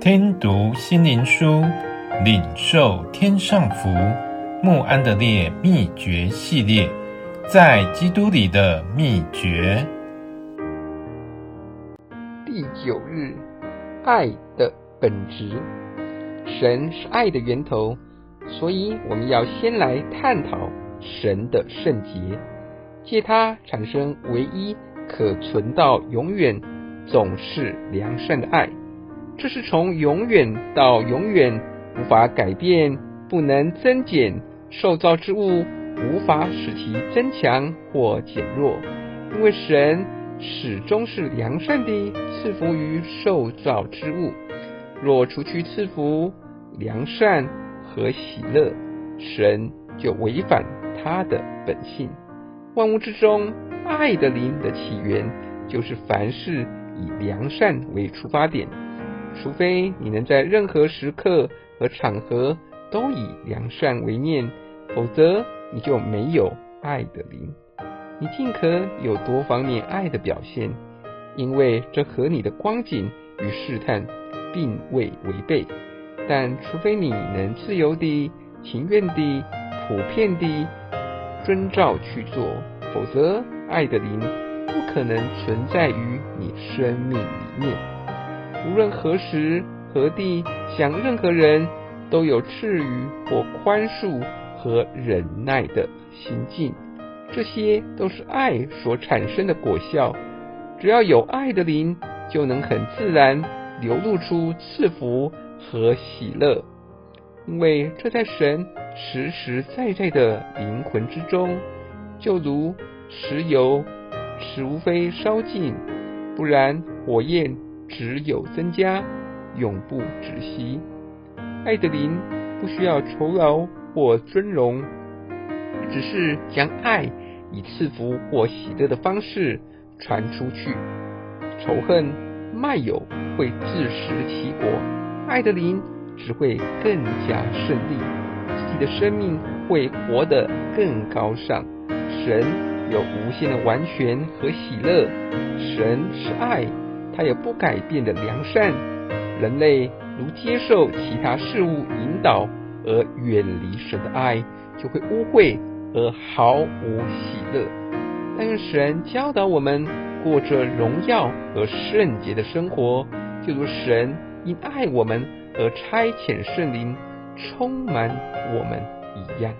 听读心灵书，领受天上福。穆安德烈秘诀系列，在基督里的秘诀。第九日，爱的本质。神是爱的源头，所以我们要先来探讨神的圣洁，借它产生唯一可存到永远、总是良善的爱。这是从永远到永远无法改变、不能增减。受造之物无法使其增强或减弱，因为神始终是良善的赐福于受造之物。若除去赐福、良善和喜乐，神就违反他的本性。万物之中，爱的灵的起源就是凡事以良善为出发点。除非你能在任何时刻和场合都以良善为念。否则，你就没有爱的灵。你尽可有多方面爱的表现，因为这和你的光景与试探并未违背。但除非你能自由地、情愿地、普遍地遵照去做，否则爱的灵不可能存在于你生命里面。无论何时何地，向任何人都有赐予或宽恕。和忍耐的心境，这些都是爱所产生的果效。只要有爱的灵，就能很自然流露出赐福和喜乐，因为这在神实实在在的灵魂之中，就如石油，使无非烧尽，不然火焰只有增加，永不止息。爱的灵不需要酬劳。或尊荣，只是将爱以赐福或喜乐的方式传出去。仇恨、卖友会自食其果，爱的灵只会更加胜利，自己的生命会活得更高尚。神有无限的完全和喜乐，神是爱，还有不改变的良善。人类如接受其他事物引导。而远离神的爱，就会污秽而毫无喜乐。但愿神教导我们过着荣耀和圣洁的生活，就如神因爱我们而差遣圣灵充满我们一样。